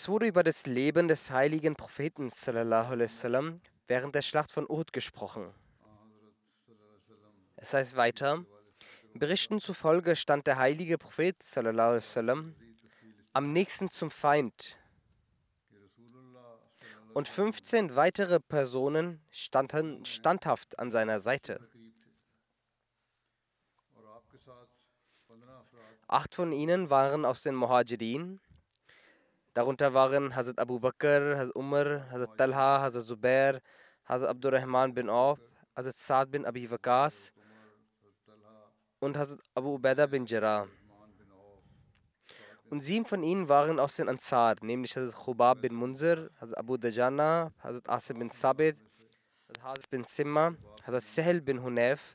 Es wurde über das Leben des heiligen Propheten wasallam während der Schlacht von Uhud gesprochen. Es heißt weiter, Berichten zufolge stand der heilige Prophet wasallam am nächsten zum Feind und 15 weitere Personen standen standhaft an seiner Seite. Acht von ihnen waren aus den Muhajirin, Darunter waren Hazrat Abu Bakr, Hazrat Umar, Hazrat Talha, Hazrat Zubair, Hazrat Abdurrahman bin Auf, Hazrat Saad bin Abi Waqas und Hazrat Abu Ubaidah bin Jarrah. Und sieben von ihnen waren aus den Ansar, nämlich Hazrat Khubab bin Munzir, Hazrat Abu Dajana, Hazrat Asim bin Sabit, Hazrat Hazrat bin Simma, Hazrat Sahel bin Hunayf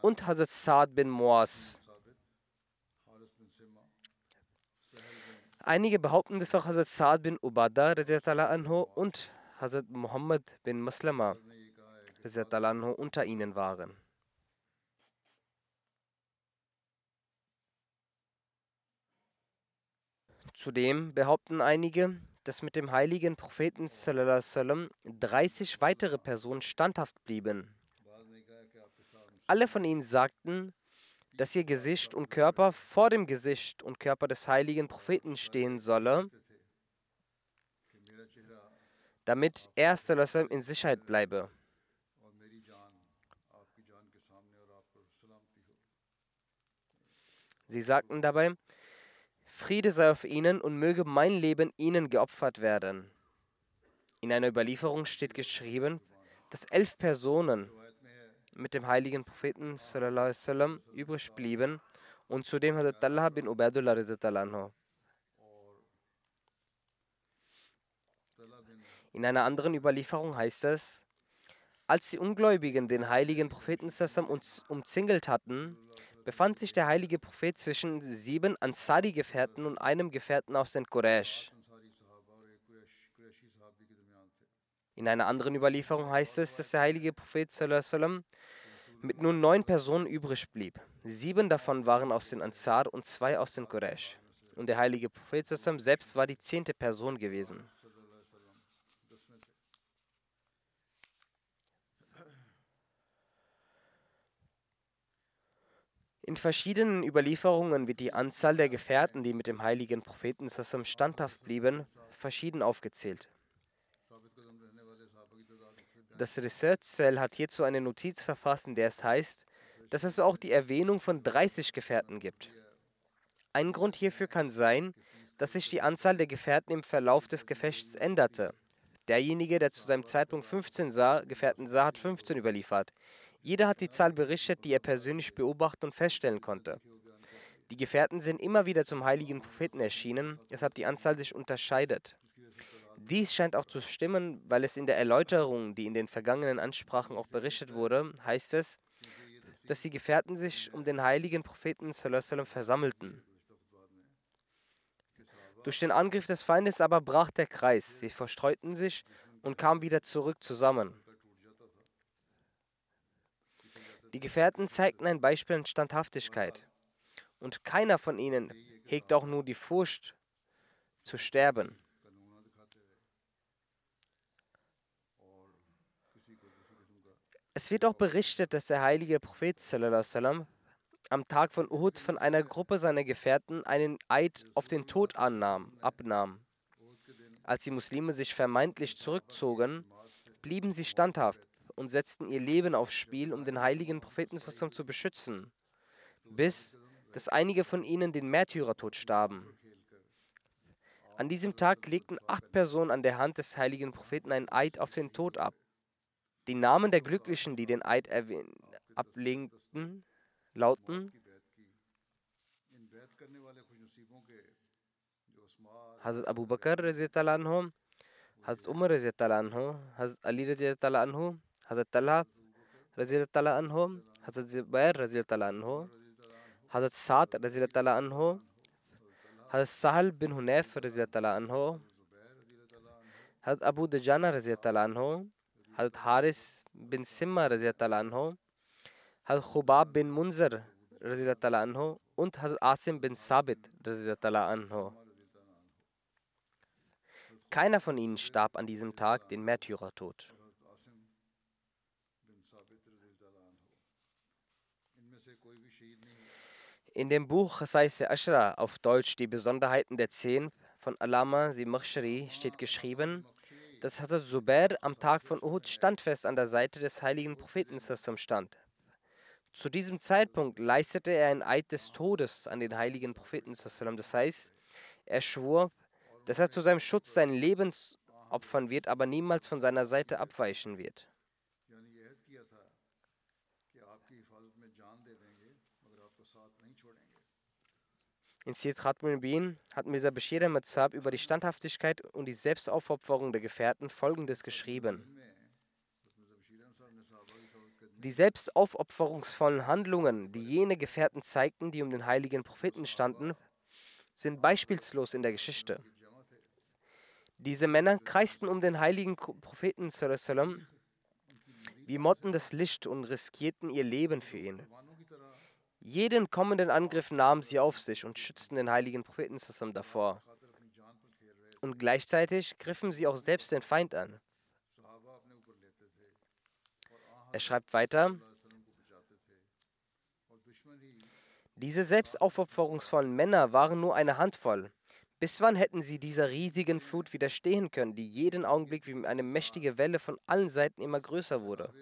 und Hazrat Saad bin Muaz. Einige behaupten, dass auch Hazrat Saad bin Ubada anhu und Hazrat Muhammad bin Maslama unter ihnen waren. Zudem behaupten einige, dass mit dem heiligen Propheten sallam, 30 weitere Personen standhaft blieben. Alle von ihnen sagten, dass ihr Gesicht und Körper vor dem Gesicht und Körper des heiligen Propheten stehen solle, damit er in Sicherheit bleibe. Sie sagten dabei, Friede sei auf ihnen und möge mein Leben ihnen geopfert werden. In einer Überlieferung steht geschrieben, dass elf Personen mit dem heiligen Propheten sallam, übrig blieben und zudem hat Talha bin Ubaidullah. In einer anderen Überlieferung heißt es, als die Ungläubigen den heiligen Propheten uns umzingelt hatten, befand sich der heilige Prophet zwischen sieben Ansari-Gefährten und einem Gefährten aus den Quraysh. In einer anderen Überlieferung heißt es, dass der heilige Prophet sallam, mit nur neun Personen übrig blieb. Sieben davon waren aus den Ansar und zwei aus den Quraysh. Und der heilige Prophet selbst war die zehnte Person gewesen. In verschiedenen Überlieferungen wird die Anzahl der Gefährten, die mit dem heiligen Propheten standhaft blieben, verschieden aufgezählt. Das Research Cell hat hierzu eine Notiz verfasst, in der es heißt, dass es auch die Erwähnung von 30 Gefährten gibt. Ein Grund hierfür kann sein, dass sich die Anzahl der Gefährten im Verlauf des Gefechts änderte. Derjenige, der zu seinem Zeitpunkt 15 sah, Gefährten sah, hat 15 überliefert. Jeder hat die Zahl berichtet, die er persönlich beobachten und feststellen konnte. Die Gefährten sind immer wieder zum heiligen Propheten erschienen, weshalb die Anzahl sich unterscheidet. Dies scheint auch zu stimmen, weil es in der Erläuterung, die in den vergangenen Ansprachen auch berichtet wurde, heißt es, dass die Gefährten sich um den heiligen Propheten versammelten. Durch den Angriff des Feindes aber brach der Kreis, sie verstreuten sich und kamen wieder zurück zusammen. Die Gefährten zeigten ein Beispiel an Standhaftigkeit. Und keiner von ihnen hegt auch nur die Furcht zu sterben. Es wird auch berichtet, dass der heilige Prophet sallam, am Tag von Uhud von einer Gruppe seiner Gefährten einen Eid auf den Tod annahm, abnahm. Als die Muslime sich vermeintlich zurückzogen, blieben sie standhaft und setzten ihr Leben aufs Spiel, um den heiligen Propheten zu beschützen, bis dass einige von ihnen den Märtyrertod starben. An diesem Tag legten acht Personen an der Hand des heiligen Propheten einen Eid auf den Tod ab. Die Namen der Glücklichen, die den Eid ablegten, lauten Hazrat Abu Bakr, Hazrat Umar, Hazrat Ali, Hazrat Talha, Hazrat Zubair, Hazrat Saad, Hazrat Sahal bin Hunayf, Hazrat Abu Dajana, Hazrat Haris bin Simma, Hazrat Khubab bin Munzir und Hazrat Asim bin Sabit. Keiner von ihnen starb an diesem Tag den Märtyrertod. In dem Buch Saise Ashra auf Deutsch Die Besonderheiten der Zehn von Alama Simakhshari steht geschrieben, dass Hazrat Zubair am Tag von Uhud standfest an der Seite des heiligen Propheten stand. Zu diesem Zeitpunkt leistete er ein Eid des Todes an den heiligen Propheten. Das heißt, er schwor, dass er zu seinem Schutz sein Leben opfern wird, aber niemals von seiner Seite abweichen wird. In Siyat Khatmul Bin hat Mirza Bashir Ahmad über die Standhaftigkeit und die Selbstaufopferung der Gefährten Folgendes geschrieben. Die selbstaufopferungsvollen Handlungen, die jene Gefährten zeigten, die um den heiligen Propheten standen, sind beispielslos in der Geschichte. Diese Männer kreisten um den heiligen Propheten wie Motten das Licht und riskierten ihr Leben für ihn. Jeden kommenden Angriff nahmen sie auf sich und schützten den heiligen Propheten davor. Und gleichzeitig griffen sie auch selbst den Feind an. Er schreibt weiter, diese selbstaufopferungsvollen Männer waren nur eine Handvoll. Bis wann hätten sie dieser riesigen Flut widerstehen können, die jeden Augenblick wie eine mächtige Welle von allen Seiten immer größer wurde?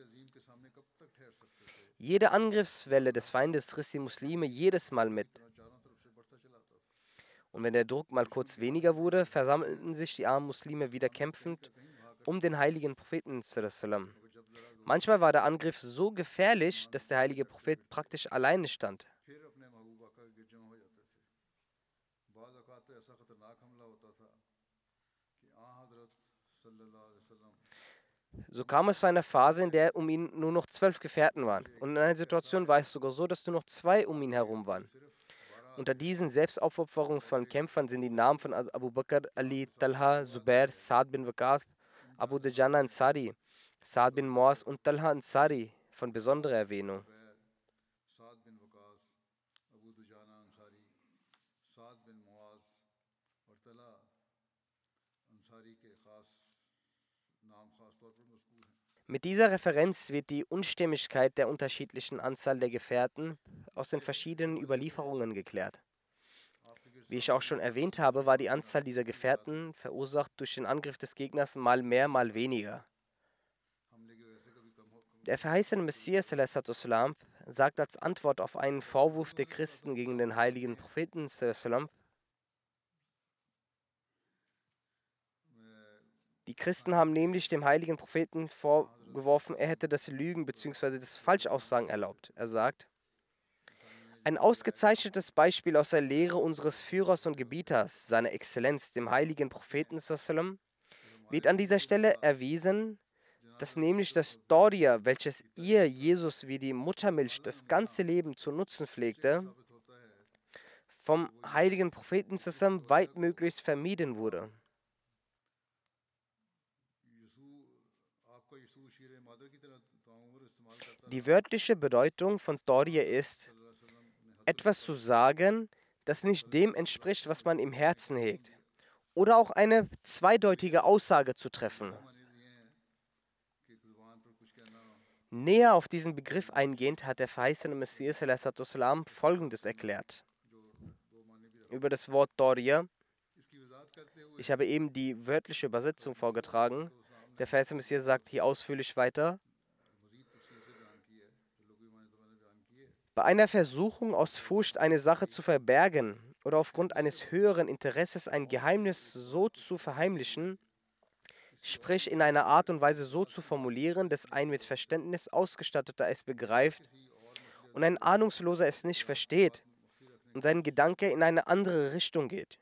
Jede Angriffswelle des Feindes riss die Muslime jedes Mal mit. Und wenn der Druck mal kurz weniger wurde, versammelten sich die armen Muslime wieder kämpfend um den heiligen Propheten. Manchmal war der Angriff so gefährlich, dass der heilige Prophet praktisch alleine stand. So kam es zu einer Phase, in der um ihn nur noch zwölf Gefährten waren. Und in einer Situation war es sogar so, dass nur noch zwei um ihn herum waren. Unter diesen selbstaufopferungsvollen Kämpfern sind die Namen von Abu Bakr, Ali, Talha, Zubair, Saad bin Waqaf, Abu Dajana Ansari, Saad bin Moaz und Talha Ansari von besonderer Erwähnung. Mit dieser Referenz wird die Unstimmigkeit der unterschiedlichen Anzahl der Gefährten aus den verschiedenen Überlieferungen geklärt. Wie ich auch schon erwähnt habe, war die Anzahl dieser Gefährten verursacht durch den Angriff des Gegners mal mehr, mal weniger. Der verheißene Messias sagt als Antwort auf einen Vorwurf der Christen gegen den heiligen Propheten Die Christen haben nämlich dem heiligen Propheten vorgeworfen, er hätte das Lügen bzw. das Falschaussagen erlaubt. Er sagt, ein ausgezeichnetes Beispiel aus der Lehre unseres Führers und Gebieters, seiner Exzellenz, dem heiligen Propheten, wird an dieser Stelle erwiesen, dass nämlich das Doria, welches ihr Jesus wie die Muttermilch das ganze Leben zu nutzen pflegte, vom heiligen Propheten zusammen weitmöglichst vermieden wurde. Die wörtliche Bedeutung von Torje ist, etwas zu sagen, das nicht dem entspricht, was man im Herzen hegt. Oder auch eine zweideutige Aussage zu treffen. Näher auf diesen Begriff eingehend hat der verheißene Messias folgendes erklärt. Über das Wort Torje. Ich habe eben die wörtliche Übersetzung vorgetragen. Der verheißene Messias sagt hier ausführlich weiter. Bei einer Versuchung aus Furcht, eine Sache zu verbergen oder aufgrund eines höheren Interesses ein Geheimnis so zu verheimlichen, sprich in einer Art und Weise so zu formulieren, dass ein mit Verständnis ausgestatteter es begreift und ein Ahnungsloser es nicht versteht und sein Gedanke in eine andere Richtung geht.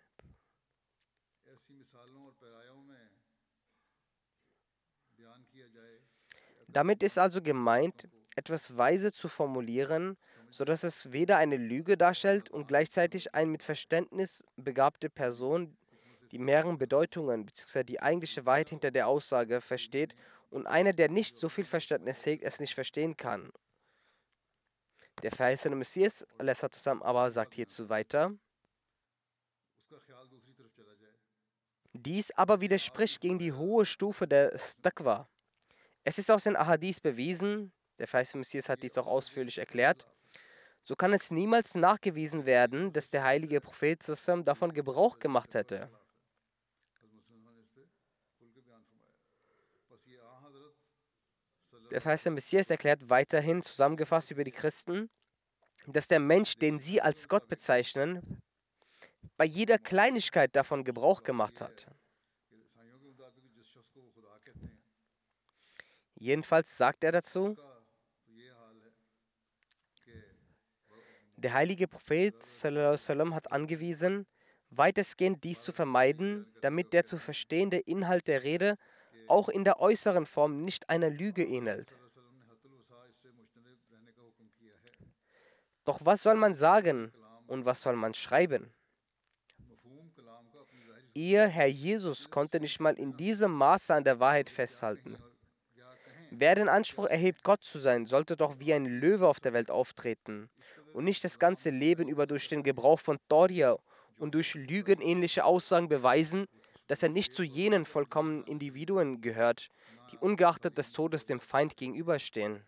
Damit ist also gemeint, etwas weise zu formulieren, sodass es weder eine Lüge darstellt und gleichzeitig eine mit Verständnis begabte Person die mehreren Bedeutungen bzw. die eigentliche Wahrheit hinter der Aussage versteht und einer, der nicht so viel Verständnis hegt, es nicht verstehen kann. Der verheißene Messias aber sagt hierzu weiter. Dies aber widerspricht gegen die hohe Stufe der Stakwa. Es ist aus den Ahadis bewiesen, der verheißene Messias hat dies auch ausführlich erklärt, so kann es niemals nachgewiesen werden, dass der heilige Prophet davon Gebrauch gemacht hätte. Der verheißene Messias erklärt weiterhin zusammengefasst über die Christen, dass der Mensch, den sie als Gott bezeichnen, bei jeder Kleinigkeit davon Gebrauch gemacht hat. Jedenfalls sagt er dazu, Der heilige Prophet sallam, hat angewiesen, weitestgehend dies zu vermeiden, damit der zu verstehende Inhalt der Rede auch in der äußeren Form nicht einer Lüge ähnelt. Doch was soll man sagen und was soll man schreiben? Ihr Herr Jesus konnte nicht mal in diesem Maße an der Wahrheit festhalten. Wer den Anspruch erhebt, Gott zu sein, sollte doch wie ein Löwe auf der Welt auftreten und nicht das ganze Leben über durch den Gebrauch von Doria und durch lügenähnliche Aussagen beweisen, dass er nicht zu jenen vollkommenen Individuen gehört, die ungeachtet des Todes dem Feind gegenüberstehen.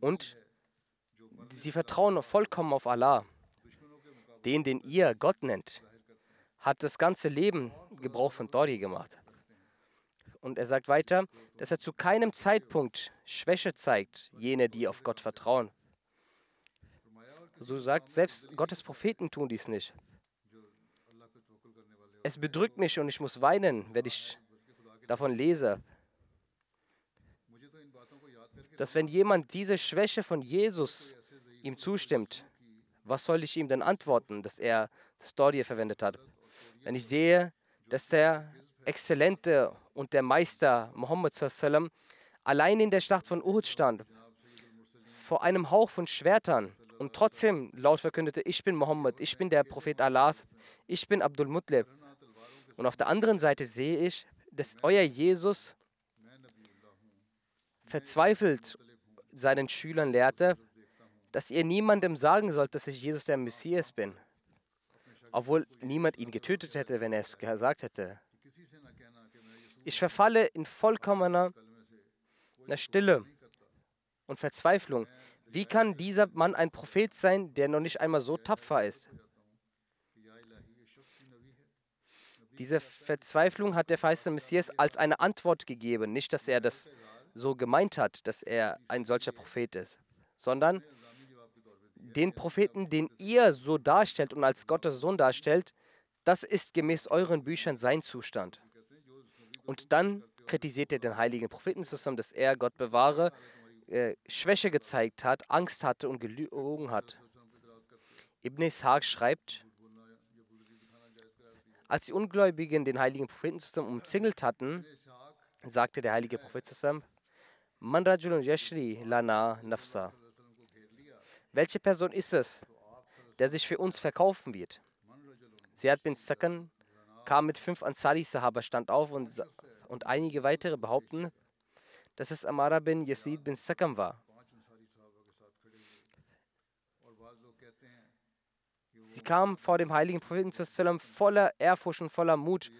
Und sie vertrauen vollkommen auf Allah, den, den ihr Gott nennt hat das ganze Leben Gebrauch von Dori gemacht. Und er sagt weiter, dass er zu keinem Zeitpunkt Schwäche zeigt, jene, die auf Gott vertrauen. So sagt, selbst Gottes Propheten tun dies nicht. Es bedrückt mich und ich muss weinen, wenn ich davon lese, dass wenn jemand diese Schwäche von Jesus ihm zustimmt, was soll ich ihm denn antworten, dass er Story verwendet hat? Wenn ich sehe, dass der Exzellente und der Meister Muhammad sallam, allein in der Schlacht von Uhud stand, vor einem Hauch von Schwertern und trotzdem laut verkündete, ich bin Muhammad, ich bin der Prophet Allahs, ich bin Abdul Mutlib. Und auf der anderen Seite sehe ich, dass euer Jesus verzweifelt seinen Schülern lehrte, dass ihr niemandem sagen sollt, dass ich Jesus der Messias bin obwohl niemand ihn getötet hätte, wenn er es gesagt hätte. Ich verfalle in vollkommener Stille und Verzweiflung. Wie kann dieser Mann ein Prophet sein, der noch nicht einmal so tapfer ist? Diese Verzweiflung hat der verheißene Messias als eine Antwort gegeben. Nicht, dass er das so gemeint hat, dass er ein solcher Prophet ist, sondern den Propheten, den ihr so darstellt und als Gottes Sohn darstellt, das ist gemäß euren Büchern sein Zustand. Und dann kritisiert er den heiligen Propheten zusammen, dass er, Gott bewahre, äh, Schwäche gezeigt hat, Angst hatte und gelogen hat. Ibn Ishaq schreibt, als die Ungläubigen den heiligen Propheten zusammen umzingelt hatten, sagte der heilige Prophet zusammen, Man rajulun yashri lana nafsa. Welche Person ist es, der sich für uns verkaufen wird? Ziyad bin Sakan kam mit fünf Ansari-Sahaba, stand auf und, und einige weitere behaupten, dass es Amara bin Yazid bin Sakam war. Sie kamen vor dem heiligen Propheten voller Ehrfurcht und voller Mut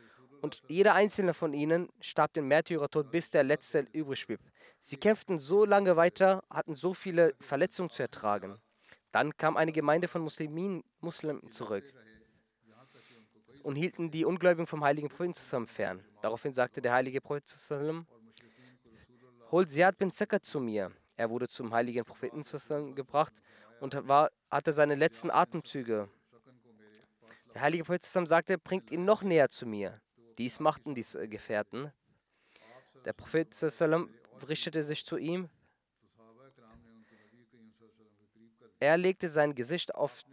und jeder einzelne von ihnen starb den Märtyrertod, bis der letzte übrig blieb. Sie kämpften so lange weiter, hatten so viele Verletzungen zu ertragen. Dann kam eine Gemeinde von Muslimen, Muslimen zurück und hielten die Ungläubigen vom heiligen Propheten zusammen fern. Daraufhin sagte der heilige Prophet zusammen, holt Ziyad bin Zakar zu mir. Er wurde zum heiligen Propheten gebracht und war, hatte seine letzten Atemzüge der heilige Prophet sagte, bringt ihn noch näher zu mir. Dies machten die Gefährten. Der Prophet richtete sich zu ihm. Er legte sein Gesicht auf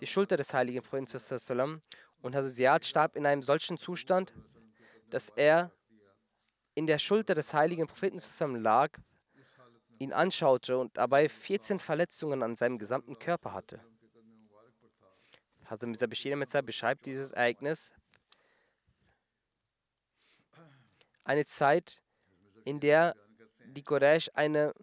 die Schulter des heiligen Propheten und Hazrat starb in einem solchen Zustand, dass er in der Schulter des heiligen Propheten lag, ihn anschaute und dabei 14 Verletzungen an seinem gesamten Körper hatte. Hazrat Mirza beschreibt dieses Ereignis. Eine Zeit, in der die Quraysh eine,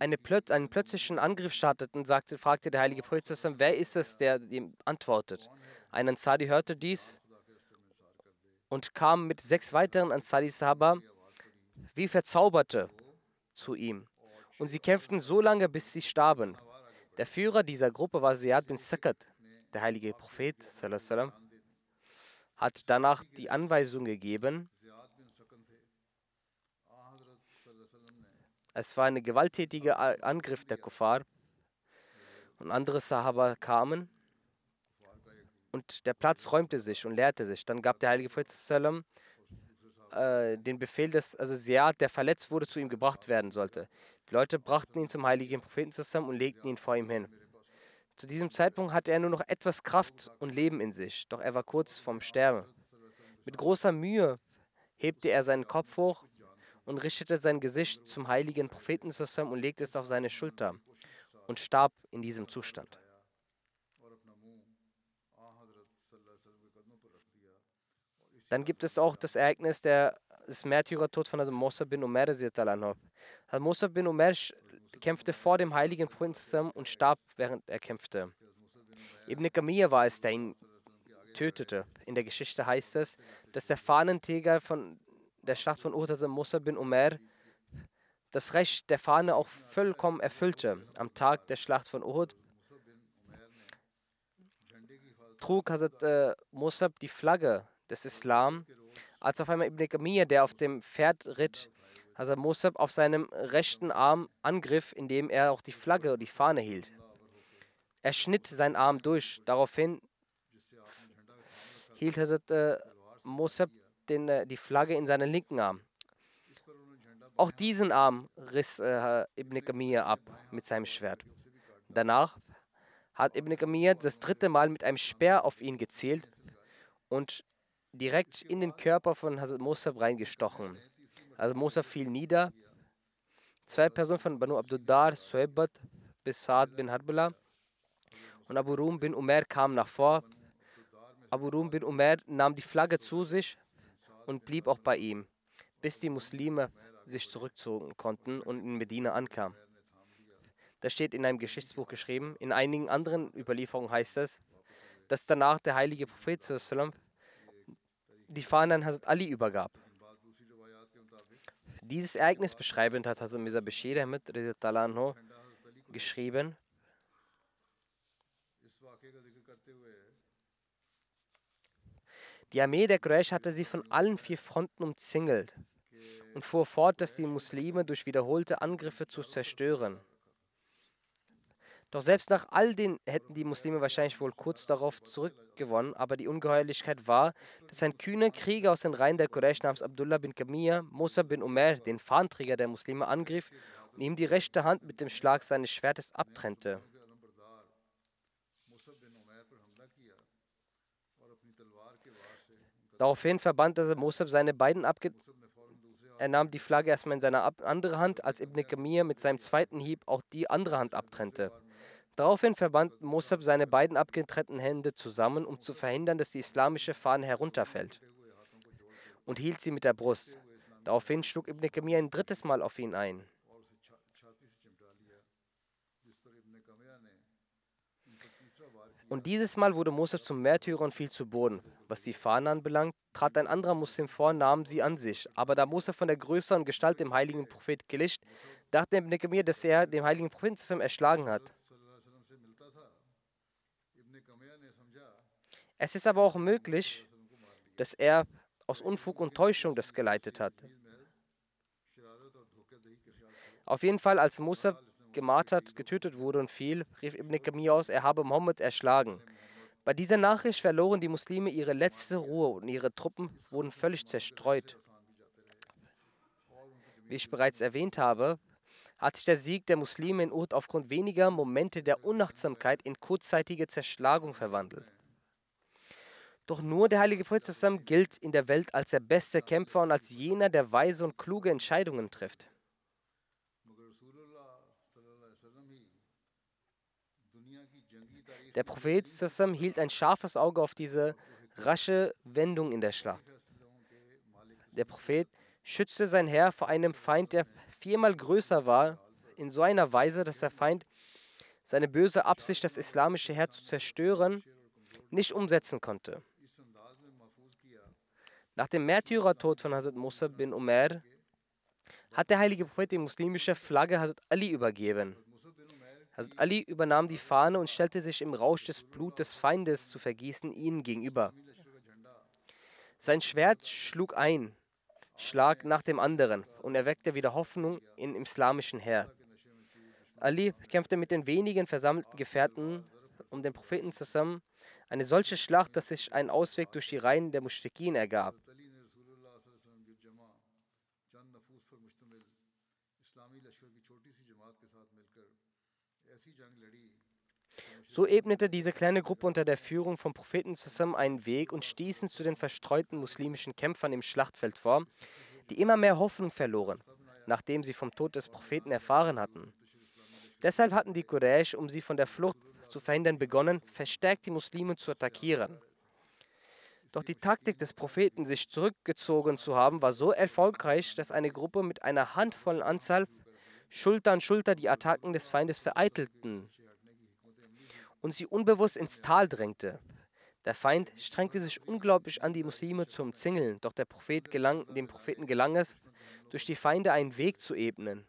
eine plöt einen plötzlichen Angriff starteten, sagte, fragte der heilige Prophet, wer ist es, der ihm antwortet? Ein Ansari hörte dies und kam mit sechs weiteren Ansari-Sahaba wie Verzauberte zu ihm. Und sie kämpften so lange, bis sie starben. Der Führer dieser Gruppe war Ziyad bin Sakat. Der heilige Prophet hat danach die Anweisung gegeben, es war ein gewalttätiger Angriff der Kuffar und andere Sahaba kamen und der Platz räumte sich und leerte sich. Dann gab der heilige Prophet äh, den Befehl, dass also Ziyad, der verletzt wurde, zu ihm gebracht werden sollte. Die Leute brachten ihn zum heiligen Propheten zusammen und legten ihn vor ihm hin. Zu diesem Zeitpunkt hatte er nur noch etwas Kraft und Leben in sich, doch er war kurz vorm Sterben. Mit großer Mühe hebte er seinen Kopf hoch und richtete sein Gesicht zum heiligen Propheten und legte es auf seine Schulter und starb in diesem Zustand. Dann gibt es auch das Ereignis der, des Märtyrertod von also Mosa bin Umar. Musa bin Umar kämpfte vor dem heiligen Propheten und starb, während er kämpfte. Ibn Kamir war es, der ihn tötete. In der Geschichte heißt es, dass der Fahnenträger von der Schlacht von Uhud, also Musa bin Umar, das Recht der Fahne auch vollkommen erfüllte. Am Tag der Schlacht von Uhud trug Hazrat äh, Musab die Flagge des Islam, als auf einmal Ibn Kamir, der auf dem Pferd ritt, Hazrat Musab auf seinem rechten Arm angriff, indem er auch die Flagge und die Fahne hielt. Er schnitt seinen Arm durch. Daraufhin hielt Hazrat äh, Musab den, äh, die Flagge in seinen linken Arm. Auch diesen Arm riss äh, Ibn Kamir ab mit seinem Schwert. Danach hat Ibn Kamir das dritte Mal mit einem Speer auf ihn gezielt und direkt in den Körper von Hazrat Musab reingestochen. Also Musa fiel nieder. Zwei Personen von Banu Abduddar, Suebat bis Saad bin Harbala und Abu Rum bin Umar kamen nach vor. Abu Rum bin Umar nahm die Flagge zu sich und blieb auch bei ihm, bis die Muslime sich zurückzogen konnten und in Medina ankamen. Das steht in einem Geschichtsbuch geschrieben. In einigen anderen Überlieferungen heißt es, dass danach der heilige Prophet die Fahne an Hazrat Ali übergab. Dieses Ereignis beschreibend hat Hazrat Mirza Bashir Ahmed geschrieben. Die Armee der Quraysh hatte sie von allen vier Fronten umzingelt und fuhr fort, dass die Muslime durch wiederholte Angriffe zu zerstören. Doch selbst nach all den hätten die Muslime wahrscheinlich wohl kurz darauf zurückgewonnen, aber die Ungeheuerlichkeit war, dass ein kühner Krieger aus den Reihen der Quraysh namens Abdullah bin Kamir, Musa bin Umar, den Fahnträger der Muslime, angriff und ihm die rechte Hand mit dem Schlag seines Schwertes abtrennte. Daraufhin verband Musab seine beiden abge er nahm die Flagge erstmal in seine andere Hand, als Ibn Kamir mit seinem zweiten Hieb auch die andere Hand abtrennte. Daraufhin verband Musab seine beiden abgetrennten Hände zusammen, um zu verhindern, dass die islamische Fahne herunterfällt, und hielt sie mit der Brust. Daraufhin schlug Ibn Kamir ein drittes Mal auf ihn ein. Und dieses Mal wurde Mosef zum Märtyrer und fiel zu Boden. Was die Fahnen anbelangt, trat ein anderer Muslim vor und nahm sie an sich. Aber da Mosef von der Größe und Gestalt dem heiligen Prophet glich, dachte Ibn Kamir, dass er den heiligen Propheten zusammen erschlagen hat. Es ist aber auch möglich, dass er aus Unfug und Täuschung das geleitet hat. Auf jeden Fall, als Musa gemartert, getötet wurde und fiel, rief Ibn Kamir aus, er habe Mohammed erschlagen. Bei dieser Nachricht verloren die Muslime ihre letzte Ruhe und ihre Truppen wurden völlig zerstreut. Wie ich bereits erwähnt habe, hat sich der Sieg der Muslime in Uhud aufgrund weniger Momente der Unachtsamkeit in kurzzeitige Zerschlagung verwandelt. Doch nur der heilige Prophet zusammen gilt in der Welt als der beste Kämpfer und als jener, der weise und kluge Entscheidungen trifft. Der Prophet Sassam hielt ein scharfes Auge auf diese rasche Wendung in der Schlacht. Der Prophet schützte sein Herr vor einem Feind, der viermal größer war, in so einer Weise, dass der Feind seine böse Absicht, das islamische Herr zu zerstören, nicht umsetzen konnte. Nach dem Märtyrertod von Hazrat Musa bin Umar hat der heilige Prophet die muslimische Flagge Hazrat Ali übergeben. Hazrat Ali übernahm die Fahne und stellte sich im Rausch des Blut des Feindes zu vergießen ihnen gegenüber. Sein Schwert schlug ein, Schlag nach dem anderen, und erweckte wieder Hoffnung im islamischen Heer. Ali kämpfte mit den wenigen versammelten Gefährten um den Propheten zusammen eine solche Schlacht, dass sich ein Ausweg durch die Reihen der Muschrikin ergab. So ebnete diese kleine Gruppe unter der Führung vom Propheten zusammen einen Weg und stießen zu den verstreuten muslimischen Kämpfern im Schlachtfeld vor, die immer mehr Hoffnung verloren, nachdem sie vom Tod des Propheten erfahren hatten. Deshalb hatten die Quraysh, um sie von der Flucht zu verhindern, begonnen, verstärkt die Muslime zu attackieren. Doch die Taktik des Propheten, sich zurückgezogen zu haben, war so erfolgreich, dass eine Gruppe mit einer handvollen Anzahl Schulter an Schulter die Attacken des Feindes vereitelten und sie unbewusst ins Tal drängte. Der Feind strengte sich unglaublich an, die Muslime zu umzingeln, doch der Prophet gelang, dem Propheten gelang es, durch die Feinde einen Weg zu ebnen.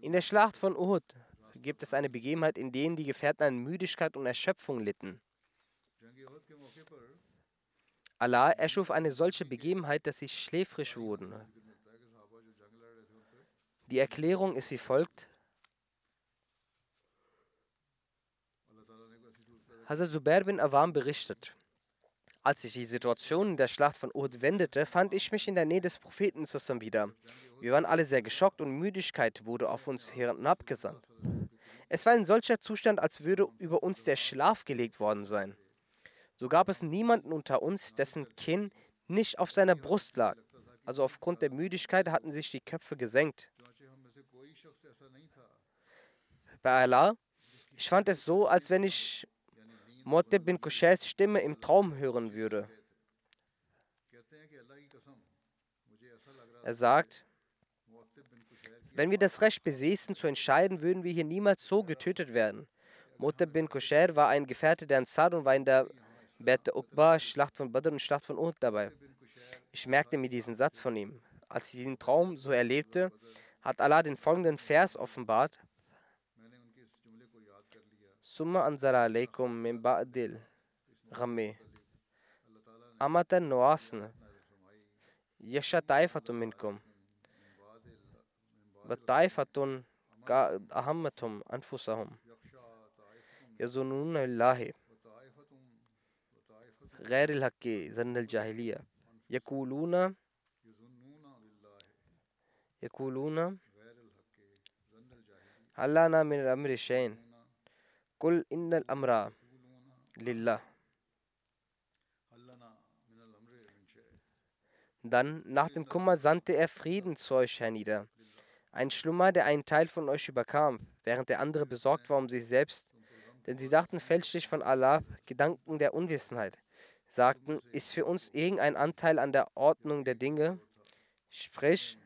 In der Schlacht von Uhud gibt es eine Begebenheit, in denen die Gefährten an Müdigkeit und Erschöpfung litten. Allah erschuf eine solche Begebenheit, dass sie schläfrig wurden. Die Erklärung ist wie folgt. Hazrat Zubair bin Awam berichtet. Als sich die Situation in der Schlacht von Uhud wendete, fand ich mich in der Nähe des Propheten Sussam wieder. Wir waren alle sehr geschockt und Müdigkeit wurde auf uns herabgesandt. Es war ein solcher Zustand, als würde über uns der Schlaf gelegt worden sein. So gab es niemanden unter uns, dessen Kinn nicht auf seiner Brust lag. Also aufgrund der Müdigkeit hatten sich die Köpfe gesenkt. Bei Allah, ich fand es so, als wenn ich Motib bin Kushais Stimme im Traum hören würde. Er sagt, wenn wir das Recht besäßen zu entscheiden, würden wir hier niemals so getötet werden. Motib bin Kusher war ein Gefährte der Ansar und war in der Bert der Uqba, Schlacht von Badr und Schlacht von Uhud dabei. Ich merkte mir diesen Satz von ihm. Als ich diesen Traum so erlebte, hat Allah den folgenden Vers offenbart. Summa anzara alaykum min ba'dil ghammi amatan nuasna yasha taifatum minkum Bataifatun ka ahammatum anfusahum yazununa billahi غير الحق ظن الجاهلية يقولون يقولون علنا من الأمر شيء قل إن الأمر لله Dann, nach dem Kummer, sandte er Frieden zu euch hernieder. Ein Schlummer, der einen Teil von euch überkam, während der andere besorgt war um sich selbst, denn sie dachten fälschlich von Allah Gedanken der Unwissenheit sagten, ist für uns irgendein Anteil an der Ordnung der Dinge? Sprich,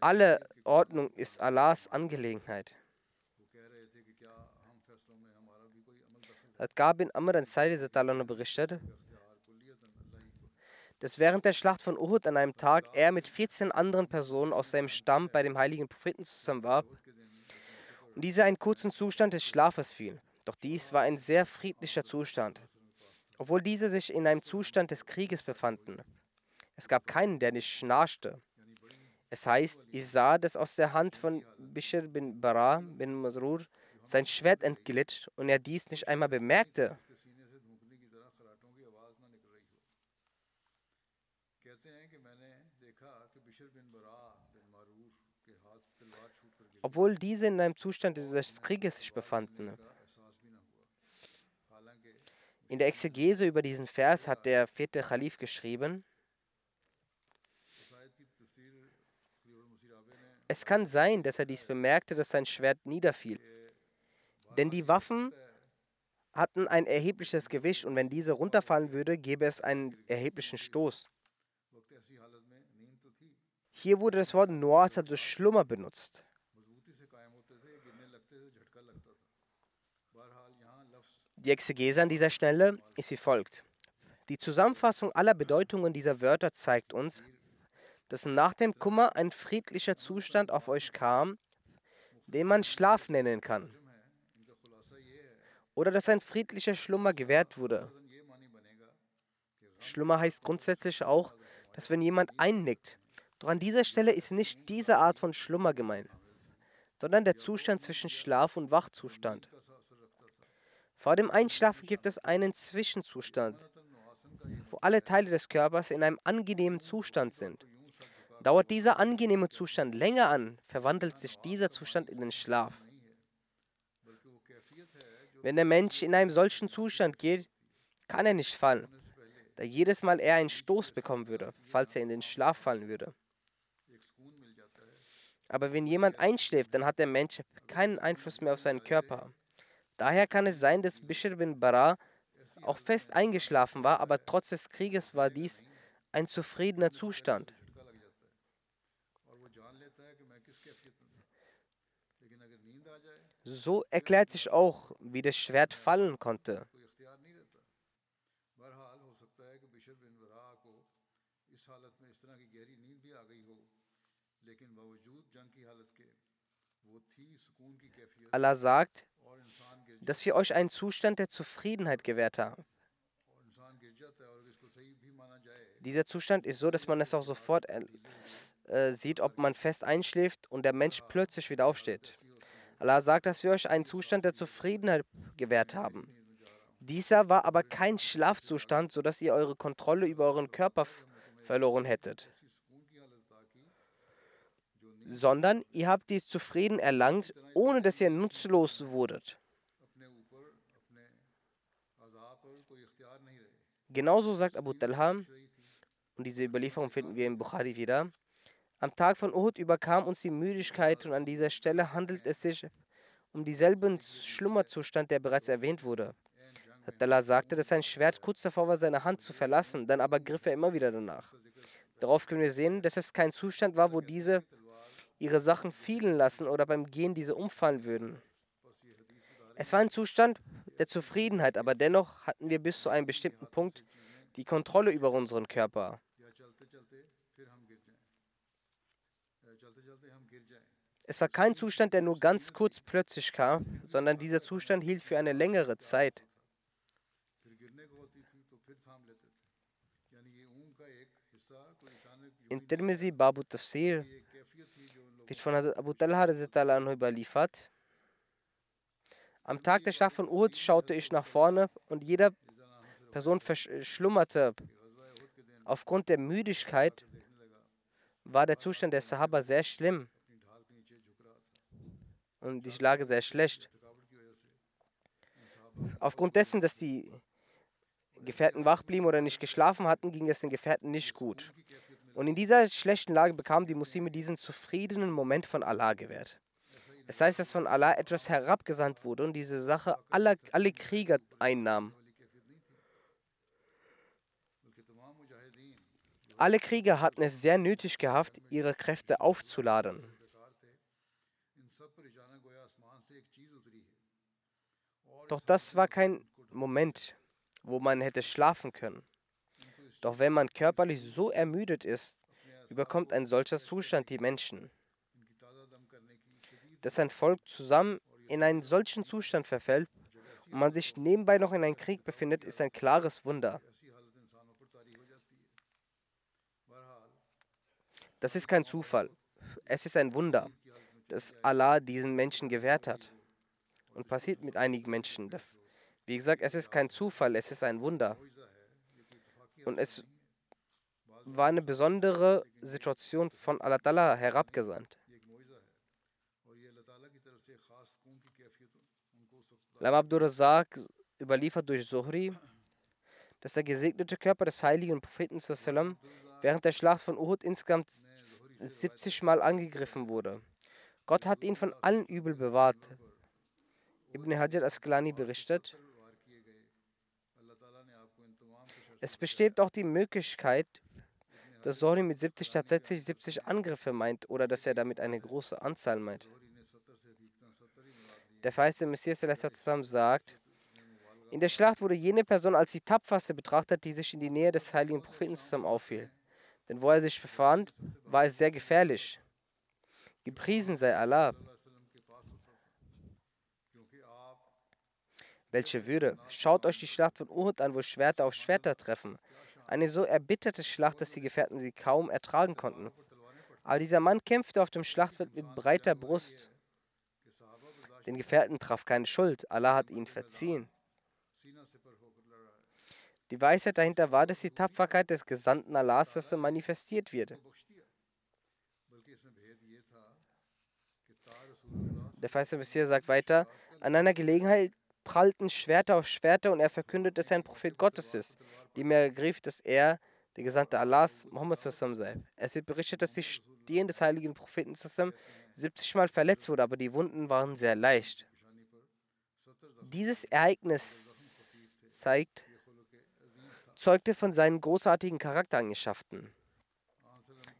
alle Ordnung ist Allahs Angelegenheit. Hat Gabin Amr Ansari berichtet, dass während der Schlacht von Uhud an einem Tag er mit 14 anderen Personen aus seinem Stamm bei dem heiligen Propheten zusammen war und dieser einen kurzen Zustand des Schlafes fiel. Doch dies war ein sehr friedlicher Zustand, obwohl diese sich in einem Zustand des Krieges befanden. Es gab keinen, der nicht schnarchte. Es heißt, ich sah, dass aus der Hand von Bishr bin Bara bin Masrur sein Schwert entglitt und er dies nicht einmal bemerkte. Obwohl diese in einem Zustand des Krieges sich befanden. In der Exegese über diesen Vers hat der vierte Khalif geschrieben, Es kann sein, dass er dies bemerkte, dass sein Schwert niederfiel. Denn die Waffen hatten ein erhebliches Gewicht und wenn diese runterfallen würde, gäbe es einen erheblichen Stoß. Hier wurde das Wort Noas, also Schlummer, benutzt. Die Exegese an dieser Stelle ist wie folgt. Die Zusammenfassung aller Bedeutungen dieser Wörter zeigt uns, dass nach dem Kummer ein friedlicher Zustand auf euch kam, den man Schlaf nennen kann. Oder dass ein friedlicher Schlummer gewährt wurde. Schlummer heißt grundsätzlich auch, dass wenn jemand einnickt. Doch an dieser Stelle ist nicht diese Art von Schlummer gemeint, sondern der Zustand zwischen Schlaf und Wachzustand. Vor dem Einschlafen gibt es einen Zwischenzustand, wo alle Teile des Körpers in einem angenehmen Zustand sind. Dauert dieser angenehme Zustand länger an, verwandelt sich dieser Zustand in den Schlaf. Wenn der Mensch in einem solchen Zustand geht, kann er nicht fallen, da jedes Mal er einen Stoß bekommen würde, falls er in den Schlaf fallen würde. Aber wenn jemand einschläft, dann hat der Mensch keinen Einfluss mehr auf seinen Körper. Daher kann es sein, dass Bishr bin Bara auch fest eingeschlafen war, aber trotz des Krieges war dies ein zufriedener Zustand. So erklärt sich auch, wie das Schwert fallen konnte. Allah sagt, dass wir euch einen Zustand der Zufriedenheit gewährt haben. Dieser Zustand ist so, dass man es auch sofort äh, sieht, ob man fest einschläft und der Mensch plötzlich wieder aufsteht. Allah sagt, dass wir euch einen Zustand der Zufriedenheit gewährt haben. Dieser war aber kein Schlafzustand, sodass ihr eure Kontrolle über euren Körper verloren hättet, sondern ihr habt dies zufrieden erlangt, ohne dass ihr nutzlos wurdet. Genauso sagt Abu Talha, und diese Überlieferung finden wir im Bukhari wieder, am Tag von Uhud überkam uns die Müdigkeit und an dieser Stelle handelt es sich um dieselben Schlummerzustand, der bereits erwähnt wurde. Allah sagte, dass sein Schwert kurz davor war, seine Hand zu verlassen, dann aber griff er immer wieder danach. Darauf können wir sehen, dass es kein Zustand war, wo diese ihre Sachen fielen lassen oder beim Gehen diese umfallen würden. Es war ein Zustand der Zufriedenheit, aber dennoch hatten wir bis zu einem bestimmten Punkt die Kontrolle über unseren Körper. Es war kein Zustand, der nur ganz kurz plötzlich kam, sondern dieser Zustand hielt für eine längere Zeit. In Tirmizi Babu Tafsir wird von Abu Talha überliefert. Am Tag der Schlacht von Uhud schaute ich nach vorne und jeder Person verschlummerte. Aufgrund der Müdigkeit war der Zustand der Sahaba sehr schlimm und die Lage sehr schlecht. Aufgrund dessen, dass die Gefährten wach blieben oder nicht geschlafen hatten, ging es den Gefährten nicht gut. Und in dieser schlechten Lage bekamen die Muslime diesen zufriedenen Moment von Allah gewährt. Es heißt, dass von Allah etwas herabgesandt wurde und diese Sache alle, alle Krieger einnahm. Alle Krieger hatten es sehr nötig gehabt, ihre Kräfte aufzuladen. Doch das war kein Moment, wo man hätte schlafen können. Doch wenn man körperlich so ermüdet ist, überkommt ein solcher Zustand die Menschen. Dass ein Volk zusammen in einen solchen Zustand verfällt und man sich nebenbei noch in einem Krieg befindet, ist ein klares Wunder. Das ist kein Zufall. Es ist ein Wunder, dass Allah diesen Menschen gewährt hat. Und passiert mit einigen Menschen. Das, wie gesagt, es ist kein Zufall, es ist ein Wunder. Und es war eine besondere Situation von Allah herabgesandt. Lam Abdur Razak überliefert durch Zuhri, dass der gesegnete Körper des heiligen Propheten während der Schlacht von Uhud insgesamt 70 Mal angegriffen wurde. Gott hat ihn von allen Übel bewahrt. Ibn Hajar Asqalani berichtet, es besteht auch die Möglichkeit, dass Zohri mit 70 tatsächlich 70 Angriffe meint oder dass er damit eine große Anzahl meint. Der feiste Messias sagt, in der Schlacht wurde jene Person als die tapferste betrachtet, die sich in die Nähe des heiligen Propheten auffiel. Denn wo er sich befand, war es sehr gefährlich. Gepriesen sei Allah. Welche Würde. Schaut euch die Schlacht von Uhud an, wo Schwerter auf Schwerter treffen. Eine so erbitterte Schlacht, dass die Gefährten sie kaum ertragen konnten. Aber dieser Mann kämpfte auf dem Schlachtfeld mit breiter Brust. Den Gefährten traf keine Schuld. Allah hat ihn verziehen. Die Weisheit dahinter war, dass die Tapferkeit des Gesandten Allahs so manifestiert wird. Der feiste Messias sagt weiter, an einer Gelegenheit prallten Schwerter auf Schwerter und er verkündet, dass er ein Prophet Gottes ist, die mir ergriff, dass er der Gesandte Allahs, Muhammad sei. Es wird berichtet, dass die Stirn des heiligen Propheten 70 Mal verletzt wurde, aber die Wunden waren sehr leicht. Dieses Ereignis zeigt, zeugte von seinen großartigen Charaktereigenschaften.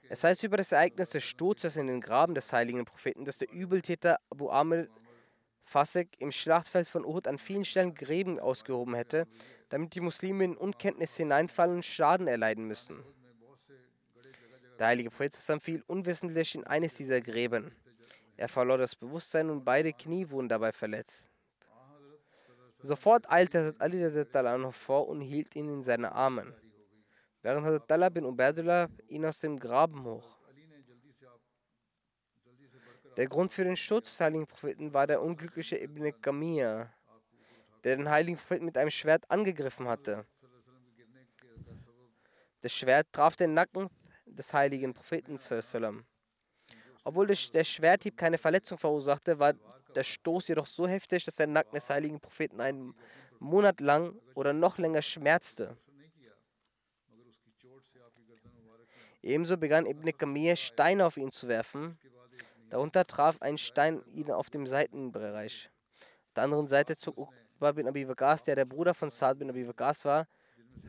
Es heißt über das Ereignis des Sturzes in den Graben des heiligen Propheten, dass der Übeltäter Abu Amr Fasek im Schlachtfeld von Uhud an vielen Stellen Gräben ausgehoben hätte, damit die Muslime in Unkenntnis hineinfallen und Schaden erleiden müssen. Der heilige Prophet fiel unwissentlich in eines dieser Gräben. Er verlor das Bewusstsein und beide Knie wurden dabei verletzt. Sofort eilte Hazrat Ali Hazrat vor und hielt ihn in seine Armen, während Hazrat Talha bin Ubaidullah ihn aus dem Graben hoch. Der Grund für den Sturz des heiligen Propheten war der unglückliche Ibn Kamir, der den heiligen Propheten mit einem Schwert angegriffen hatte. Das Schwert traf den Nacken des heiligen Propheten. Obwohl der Schwerthieb keine Verletzung verursachte, war der Stoß jedoch so heftig, dass der Nacken des heiligen Propheten einen Monat lang oder noch länger schmerzte. Ebenso begann Ibn Kamir Steine auf ihn zu werfen. Darunter traf ein Stein ihn auf dem Seitenbereich. Auf der anderen Seite zog Uqba bin Abi Waqas, der der Bruder von Saad bin Abi Waqas war,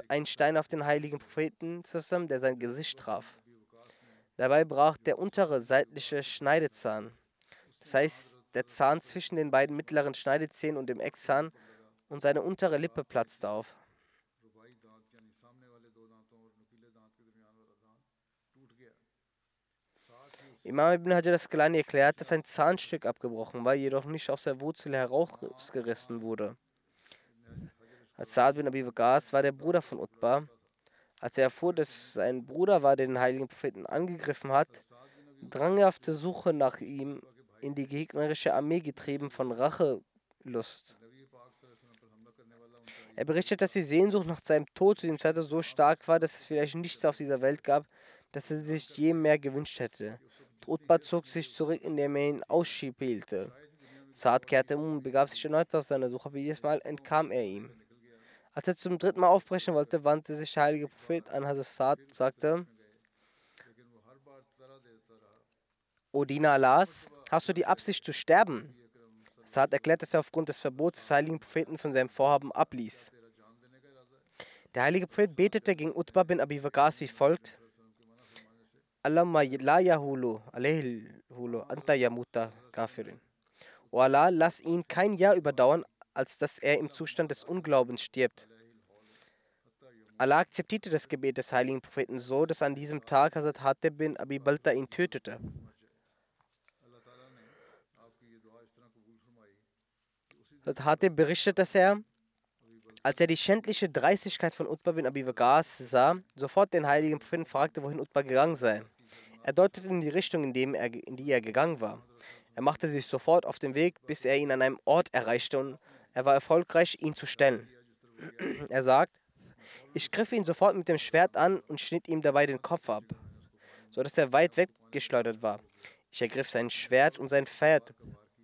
einen Stein auf den heiligen Propheten zusammen, der sein Gesicht traf. Dabei brach der untere seitliche Schneidezahn. Das heißt, der Zahn zwischen den beiden mittleren Schneidezähnen und dem Eckzahn und seine untere Lippe platzte auf. Imam ibn Hajar al-Asqalani erklärt, dass ein Zahnstück abgebrochen war, jedoch nicht aus der Wurzel herausgerissen wurde. Saad bin Abi Waqas war der Bruder von Utbah. Als er erfuhr, dass sein Bruder war, der den heiligen Propheten angegriffen hat, drang er auf der Suche nach ihm in die gegnerische Armee getrieben von Rachelust. Er berichtet, dass die Sehnsucht nach seinem Tod zu dem Zeitpunkt so stark war, dass es vielleicht nichts auf dieser Welt gab, das er sich je mehr gewünscht hätte. Utbah zog sich zurück, indem er ihn ausspielte. Saad kehrte um und begab sich erneut auf seine Suche, aber jedes Mal entkam er ihm. Als er zum dritten Mal aufbrechen wollte, wandte sich der heilige Prophet an Hazrat und sagte, O Diener Allahs, hast du die Absicht zu sterben? Saad erklärte, dass er aufgrund des Verbots des heiligen Propheten von seinem Vorhaben abließ. Der heilige Prophet betete gegen Utbah bin Abi Waqas wie folgt: Allahumma la yahulu alayhulu anta yamuta kafirin. O Allah, lass ihn kein Jahr überdauern, als dass er im Zustand des Unglaubens stirbt. Allah akzeptierte das Gebet des heiligen Propheten so, dass an diesem Tag Hazrat Hatib bin Abi Balta ihn tötete. Hazrat Hatib berichtet, dass er, als er die schändliche Dreistigkeit von Utbah bin Abi Waqas sah, sofort den heiligen Propheten fragte, wohin Utbah gegangen sei. Er deutete in die Richtung, in, dem er, in die er gegangen war. Er machte sich sofort auf den Weg, bis er ihn an einem Ort erreichte und er war erfolgreich, ihn zu stellen. Er sagt, ich griff ihn sofort mit dem Schwert an und schnitt ihm dabei den Kopf ab, sodass er weit weggeschleudert war. Ich ergriff sein Schwert und sein Pferd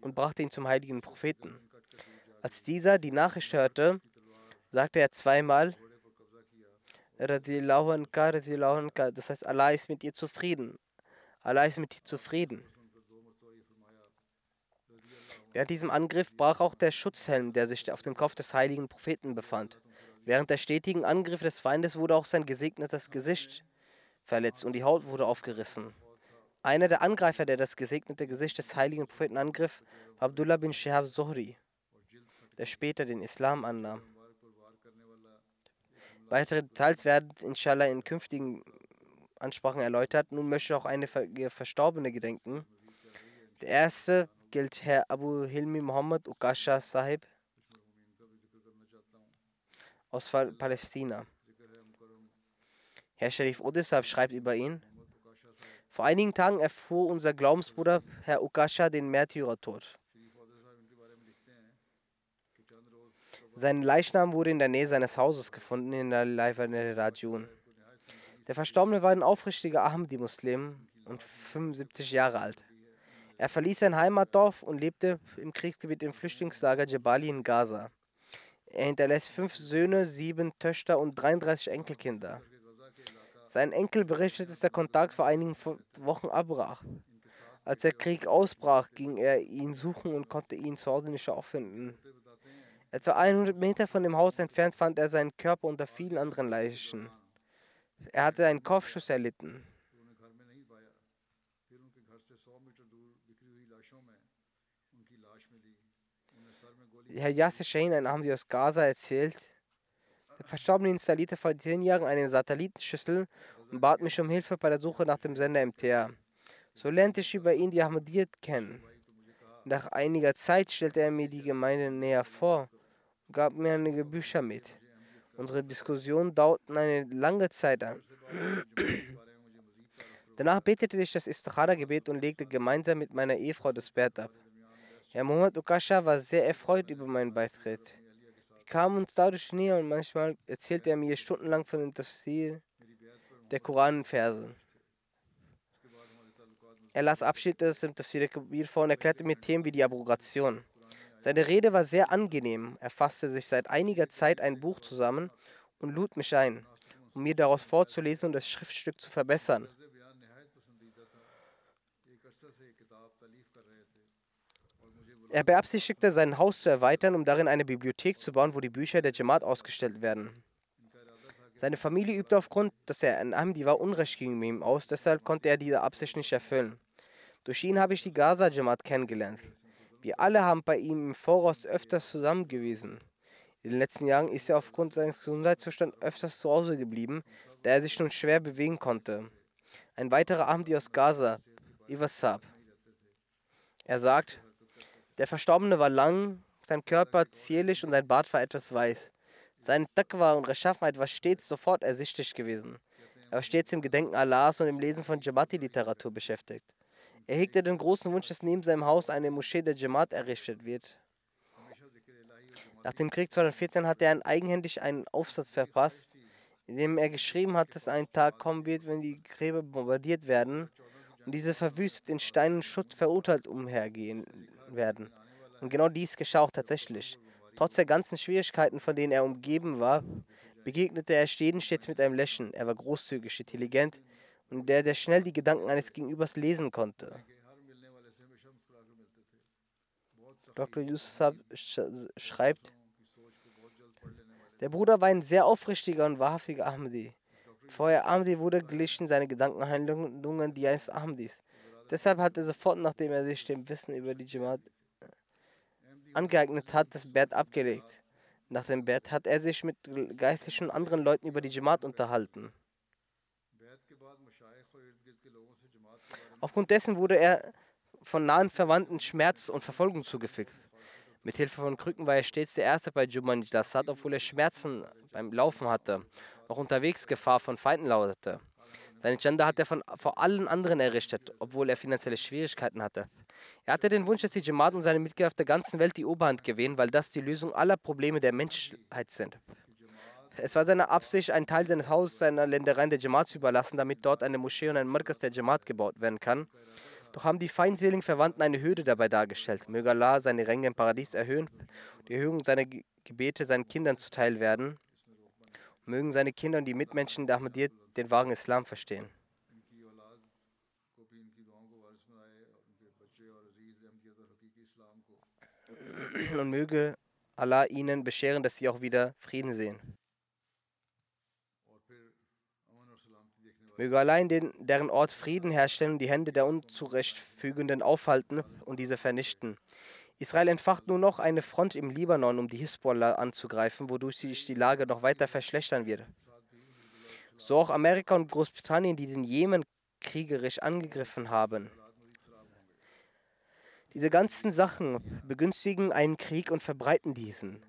und brachte ihn zum heiligen Propheten. Als dieser die Nachricht hörte, sagte er zweimal, das heißt, Allah ist mit ihr zufrieden. Allah ist mit dir zufrieden. Während diesem Angriff brach auch der Schutzhelm, der sich auf dem Kopf des heiligen Propheten befand. Während der stetigen Angriffe des Feindes wurde auch sein gesegnetes Gesicht verletzt und die Haut wurde aufgerissen. Einer der Angreifer, der das gesegnete Gesicht des heiligen Propheten angriff, war Abdullah bin Shihab Zohri, der später den Islam annahm. Weitere Details werden inshallah in künftigen Ansprachen erläutert. Nun möchte ich auch eine Ver Verstorbene gedenken. Der erste gilt Herr Abu Hilmi Muhammad Ukasha Sahib aus Palästina. Herr Sharif Odessab schreibt über ihn. Vor einigen Tagen erfuhr unser Glaubensbruder Herr Ukasha den Märtyrertod. Sein Leichnam wurde in der Nähe seines Hauses gefunden, in der Laifane Rajun. Der Verstorbene war ein aufrichtiger Ahmadi-Muslim und 75 Jahre alt. Er verließ sein Heimatdorf und lebte im Kriegsgebiet im Flüchtlingslager Jebali in Gaza. Er hinterlässt fünf Söhne, sieben Töchter und 33 Enkelkinder. Sein Enkel berichtet, dass der Kontakt vor einigen Wochen abbrach. Als der Krieg ausbrach, ging er ihn suchen und konnte ihn zu Hause nicht auffinden. Etwa 100 Meter von dem Haus entfernt fand er seinen Körper unter vielen anderen Leichen. Er hatte einen Kopfschuss erlitten. Herr Yasser Shahin, ein Ahmadi aus Gaza, erzählt, der Verstorbene installierte vor zehn Jahren eine Satellitenschüssel und bat mich um Hilfe bei der Suche nach dem Sender MTA. So lernte ich über ihn die Ahmadiyyat kennen. Nach einiger Zeit stellte er mir die Gemeinde näher vor und gab mir einige Bücher mit. Unsere Diskussionen dauerten eine lange Zeit an. Danach betete ich das Istikhara-Gebet und legte gemeinsam mit meiner Ehefrau das Bett ab. Herr Muhammad Ukasha war sehr erfreut über meinen Beitritt. Wir kamen uns dadurch näher und manchmal erzählte er mir stundenlang von dem Tafsir der Koranverse. Er las Abschnitte aus dem Tafsir der Kabir vor und erklärte mir Themen wie die Abrogation. Seine Rede war sehr angenehm. Er fasste sich seit einiger Zeit ein Buch zusammen und lud mich ein, um mir daraus vorzulesen und das Schriftstück zu verbessern. Er beabsichtigte, sein Haus zu erweitern, um darin eine Bibliothek zu bauen, wo die Bücher der Jamaat ausgestellt werden. Seine Familie übte aufgrund, dass er ein Ahmadi war, Unrecht gegen ihn aus, deshalb konnte er diese Absicht nicht erfüllen. Durch ihn habe ich die Gaza Jamaat kennengelernt. Wir alle haben bei ihm im Voraus öfters zusammen gewesen. In den letzten Jahren ist er aufgrund seines Gesundheitszustands öfters zu Hause geblieben, da er sich nun schwer bewegen konnte. Ein weiterer Ahmadi aus Gaza, Iwasab. Er sagt, der Verstorbene war lang, sein Körper zierlich und sein Bart war etwas weiß. Sein Taqwa und Rechtschaffenheit war stets sofort ersichtlich gewesen. Er war stets im Gedenken Allahs und im Lesen von Jamati-Literatur beschäftigt. Er hegte den großen Wunsch, dass neben seinem Haus eine Moschee der Jamaat errichtet wird. Nach dem Krieg 2014 hat er eigenhändig einen Aufsatz verpasst, in dem er geschrieben hat, dass ein Tag kommen wird, wenn die Gräber bombardiert werden und diese verwüstet in Stein und Schutt verurteilt umhergehen werden. Und genau dies geschah auch tatsächlich. Trotz der ganzen Schwierigkeiten, von denen er umgeben war, begegnete er jeden stets mit einem Lächeln. Er war großzügig, intelligent und der, der schnell die Gedanken eines Gegenübers lesen konnte. Dr. Yusuf schreibt, der Bruder war ein sehr aufrichtiger und wahrhaftiger Ahmadi. Bevor er Ahmadi wurde, glichen seine Gedankenhandlungen die eines Ahmadis. Deshalb hat er sofort, nachdem er sich dem Wissen über die Jamaat angeeignet hat, das Bett abgelegt. Nach dem Bett hat er sich mit geistlichen anderen Leuten über die Jamaat unterhalten. Aufgrund dessen wurde er von nahen Verwandten Schmerz und Verfolgung zugefügt. Mit Hilfe von Krücken war er stets der Erste bei Juman Jasad, obwohl er Schmerzen beim Laufen hatte, auch unterwegs Gefahr von Feinden lautete. Seine Chanda hat er von, vor allen anderen errichtet, obwohl er finanzielle Schwierigkeiten hatte. Er hatte den Wunsch, dass die Jamaat und seine Mitglieder auf der ganzen Welt die Oberhand gewinnen, weil das die Lösung aller Probleme der Menschheit sind. Es war seine Absicht, einen Teil seines Hauses seiner Ländereien der Jamaat zu überlassen, damit dort eine Moschee und ein Markas der Jamaat gebaut werden kann. Doch haben die feindseligen Verwandten eine Hürde dabei dargestellt. Möge Allah seine Ränge im Paradies erhöhen die Erhöhung seiner Gebete seinen Kindern zuteil werden. Mögen seine Kinder und die Mitmenschen der Ahmadiyyat den wahren Islam verstehen. Und möge Allah ihnen bescheren, dass sie auch wieder Frieden sehen. Möge allein den, deren Ort Frieden herstellen und die Hände der Unzurechtfügenden aufhalten und diese vernichten. Israel entfacht nur noch eine Front im Libanon, um die Hisbollah anzugreifen, wodurch sich die Lage noch weiter verschlechtern wird. So auch Amerika und Großbritannien, die den Jemen kriegerisch angegriffen haben. Diese ganzen Sachen begünstigen einen Krieg und verbreiten diesen.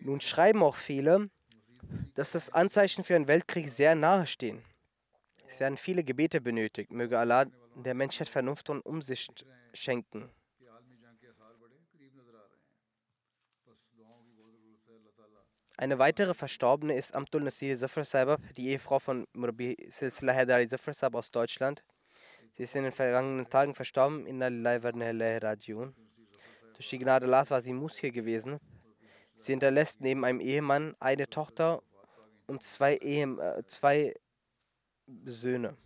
Nun schreiben auch viele, dass das Anzeichen für einen Weltkrieg sehr nahe stehen. Es werden viele Gebete benötigt. Möge Allah der Menschheit Vernunft und Umsicht schenken. Eine weitere Verstorbene ist Amtul Nasir Zafar Saibab, die Ehefrau von Murabi Silsila Hedari Zafar Saib aus Deutschland. Sie ist in den vergangenen Tagen verstorben in der Rajiun. Durch die Gnade Allahs war sie Muskir gewesen. Sie hinterlässt neben einem Ehemann eine Tochter und zwei, Ehe, äh, zwei Söhne.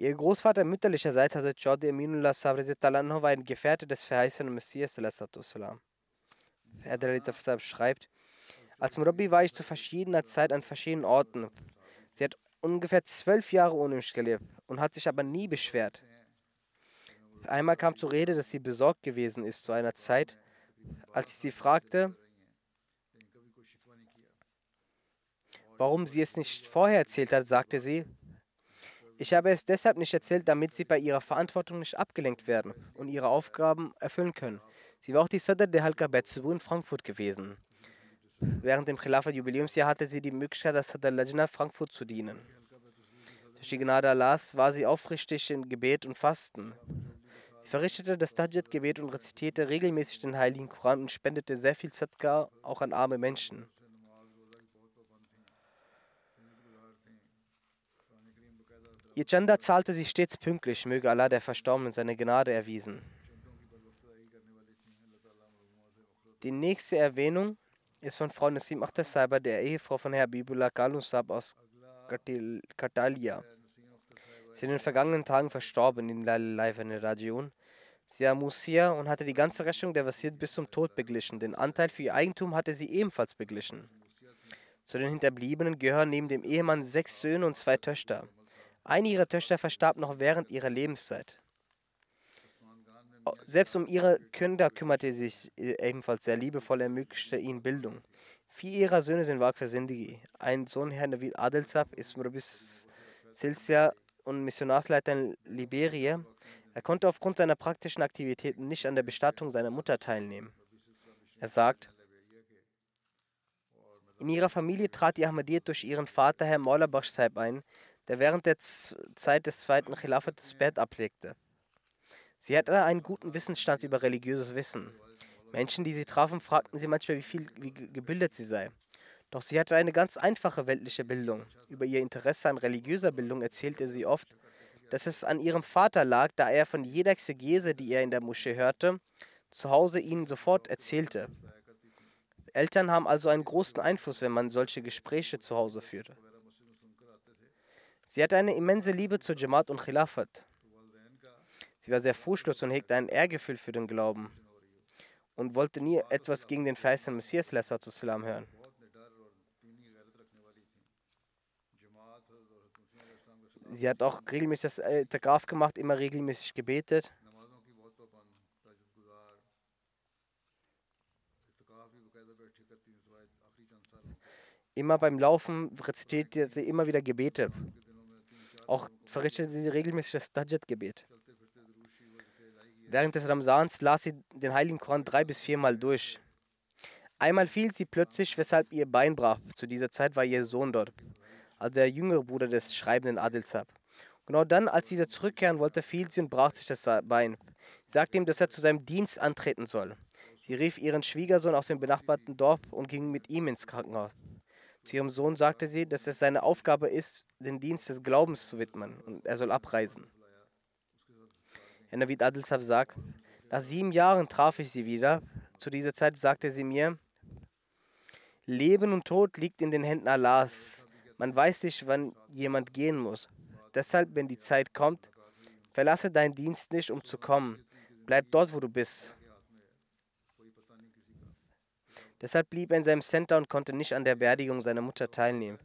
Ihr Großvater mütterlicherseits, also Jodi Aminullah Sabri war ein Gefährte des verheißenen Messias. Herr schreibt, als Murabi war ich zu verschiedener Zeit an verschiedenen Orten. Sie hat ungefähr zwölf Jahre ohne mich gelebt und hat sich aber nie beschwert. Einmal kam zur Rede, dass sie besorgt gewesen ist zu einer Zeit, als ich sie fragte, warum sie es nicht vorher erzählt hat, sagte sie, ich habe es deshalb nicht erzählt, damit sie bei ihrer Verantwortung nicht abgelenkt werden und ihre Aufgaben erfüllen können. Sie war auch die Sadr der Halka Betzebu in Frankfurt gewesen. Während dem Khilafat-Jubiläumsjahr hatte sie die Möglichkeit, als Sadr Lajna Frankfurt zu dienen. Durch die Gnade Allahs war sie aufrichtig in Gebet und Fasten. Sie verrichtete das Tajid-Gebet und rezitierte regelmäßig den Heiligen Koran und spendete sehr viel Sadqa auch an arme Menschen. Ihr Chanda zahlte sie stets pünktlich, möge Allah der Verstorbenen seine Gnade erwiesen. Die nächste Erwähnung ist von Frau Nassim Akhtar der Ehefrau von Herr Bibullah Galusab aus Katalia. Sie ist in den vergangenen Tagen verstorben in der Region. Sie war Musia und hatte die ganze Rechnung der Wasir bis zum Tod beglichen. Den Anteil für ihr Eigentum hatte sie ebenfalls beglichen. Zu den Hinterbliebenen gehören neben dem Ehemann sechs Söhne und zwei Töchter. Eine ihrer Töchter verstarb noch während ihrer Lebenszeit. Selbst um ihre Kinder kümmerte sie sich ebenfalls sehr liebevoll, ermöglichte ihnen Bildung. Vier ihrer Söhne sind Waqf Sindigi. Ein Sohn, Herr Navid Adelsab, ist Murabis Silsia und Missionarsleiter in Liberia. Er konnte aufgrund seiner praktischen Aktivitäten nicht an der Bestattung seiner Mutter teilnehmen. Er sagt, in ihrer Familie trat die Ahmadiyyat durch ihren Vater, Herr Maula Bash ein, der während der Zeit des zweiten Khilafat das Bett ablegte. Sie hatte einen guten Wissensstand über religiöses Wissen. Menschen, die sie trafen, fragten sie manchmal, wie viel wie gebildet sie sei. Doch sie hatte eine ganz einfache weltliche Bildung. Über ihr Interesse an religiöser Bildung erzählte sie oft, dass es an ihrem Vater lag, da er von jeder Exegese, die er in der Moschee hörte, zu Hause ihnen sofort erzählte. Eltern haben also einen großen Einfluss, wenn man solche Gespräche zu Hause führt. Sie hatte eine immense Liebe zur Jamaat und Khilafat. Sie war sehr furchtlos und hegte ein Ehrgefühl für den Glauben und wollte nie etwas gegen den verheißenen Messias Lesser zu Islam hören. Sie hat auch regelmäßig das Itikaf gemacht, immer regelmäßig gebetet. Immer beim Laufen rezitierte sie immer wieder Gebete. Auch verrichtete sie regelmäßig das Tajjud-Gebet. Während des Ramsans las sie den Heiligen Koran drei bis viermal durch. Einmal fiel sie plötzlich, weshalb ihr Bein brach. Zu dieser Zeit war ihr Sohn dort, also der jüngere Bruder des schreibenden Adelsab. Genau dann, als dieser zurückkehren wollte, fiel sie und brach sich das Bein. Sie sagte ihm, dass er zu seinem Dienst antreten soll. Sie rief ihren Schwiegersohn aus dem benachbarten Dorf und ging mit ihm ins Krankenhaus. Zu ihrem Sohn sagte sie, dass es seine Aufgabe ist, den Dienst des Glaubens zu widmen und er soll abreisen. Herr Navid Adelsab sagt, nach sieben Jahren traf ich sie wieder. Zu dieser Zeit sagte sie mir, Leben und Tod liegt in den Händen Allahs. Man weiß nicht, wann jemand gehen muss. Deshalb, wenn die Zeit kommt, verlasse deinen Dienst nicht, um zu kommen. Bleib dort, wo du bist. Deshalb blieb er in seinem Center und konnte nicht an der Beerdigung seiner Mutter teilnehmen.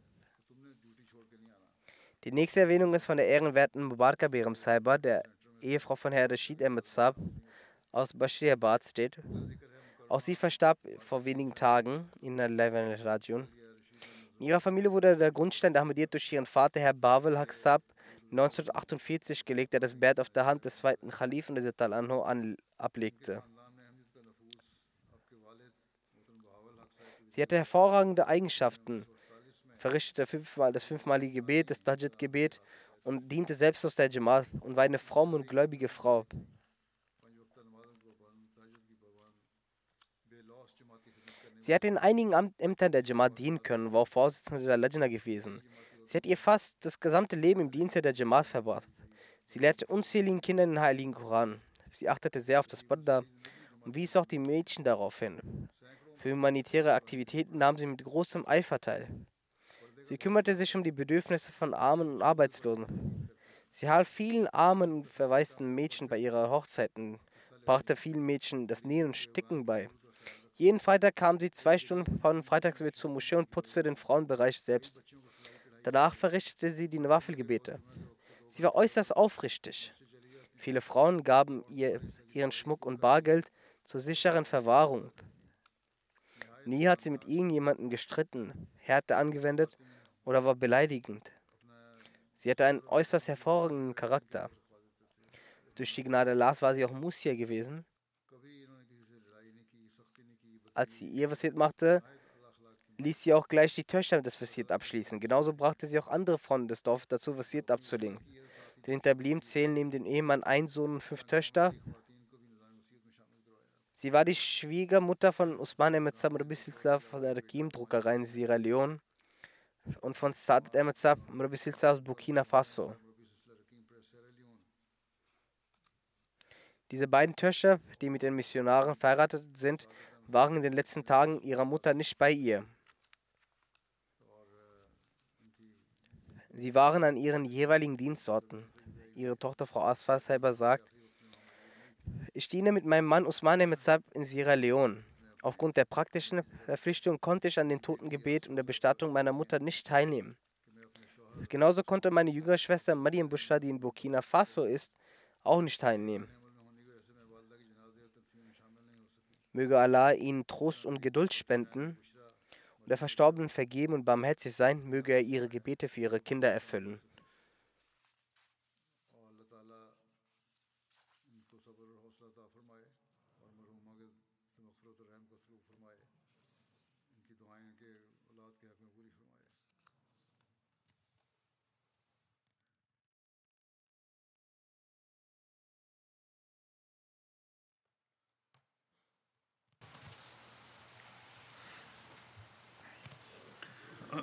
Die nächste Erwähnung ist von der ehrenwerten Mubaraka Berem Saiba, der Ehefrau von Herr Rashid Ahmed Saab aus Bashirabad steht. Auch sie verstarb vor wenigen Tagen in der Levan-Region. In ihrer Familie wurde der Grundstein der Ahmadiyyat durch ihren Vater, Herr Bawel Haq Saab, 1948 gelegt, der das Bett auf der Hand des zweiten Khalifen des Anho ablegte. Sie hatte hervorragende Eigenschaften, verrichtete fünfmal das fünfmalige Gebet, das Tajid-Gebet und diente selbstlos der Jamaat und war eine fromme und gläubige Frau. Sie hat in einigen Ämtern der Jamaat dienen können, war auch Vorsitzende der Lajna gewesen. Sie hat ihr fast das gesamte Leben im Dienste der Jamaat verbracht. Sie lehrte unzähligen Kindern den Heiligen Koran. Sie achtete sehr auf das Badda und wies auch die Mädchen darauf hin. Für humanitäre Aktivitäten nahm sie mit großem Eifer teil. Sie kümmerte sich um die Bedürfnisse von Armen und Arbeitslosen. Sie half vielen armen und verwaisten Mädchen bei ihrer Hochzeiten, brachte vielen Mädchen das Nähen und Sticken bei. Jeden Freitag kam sie zwei Stunden vor dem Freitagsgebet zur Moschee und putzte den Frauenbereich selbst. Danach verrichtete sie die Waffelgebete. Sie war äußerst aufrichtig. Viele Frauen gaben ihr ihren Schmuck und Bargeld zur sicheren Verwahrung. Nie hat sie mit irgendjemandem gestritten, Härte angewendet oder war beleidigend. Sie hatte einen äußerst hervorragenden Charakter. Durch die Gnade Allahs war sie auch Musia gewesen. Als sie ihr Wasiat machte, ließ sie auch gleich die Töchter des Wasiat abschließen. Genauso brachte sie auch andere Frauen des Dorfes dazu, Wasiat abzulegen. Den Hinterblieben zählen neben dem Ehemann ein Sohn und fünf Töchter. Sie war die Schwiegermutter von Usman Ahmed Sab Silsla von der Rekim-Druckerei in Sierra Leone und von Sadat Ahmed Sab Silsla aus Burkina Faso. Diese beiden Töchter, die mit den Missionaren verheiratet sind, waren in den letzten Tagen ihrer Mutter nicht bei ihr. Sie waren an ihren jeweiligen Dienstorten. Ihre Tochter Frau Asfa selber sagt, ich diene mit meinem Mann Usmane Metzab in Sierra Leone. Aufgrund der praktischen Verpflichtung konnte ich an dem Totengebet und der Bestattung meiner Mutter nicht teilnehmen. Genauso konnte meine jüngere Schwester Mariam Bushra, die in Burkina Faso ist, auch nicht teilnehmen. Möge Allah ihnen Trost und Geduld spenden und der Verstorbenen vergeben und barmherzig sein, möge er ihre Gebete für ihre Kinder erfüllen.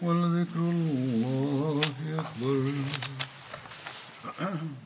ولذكر الله أكبر.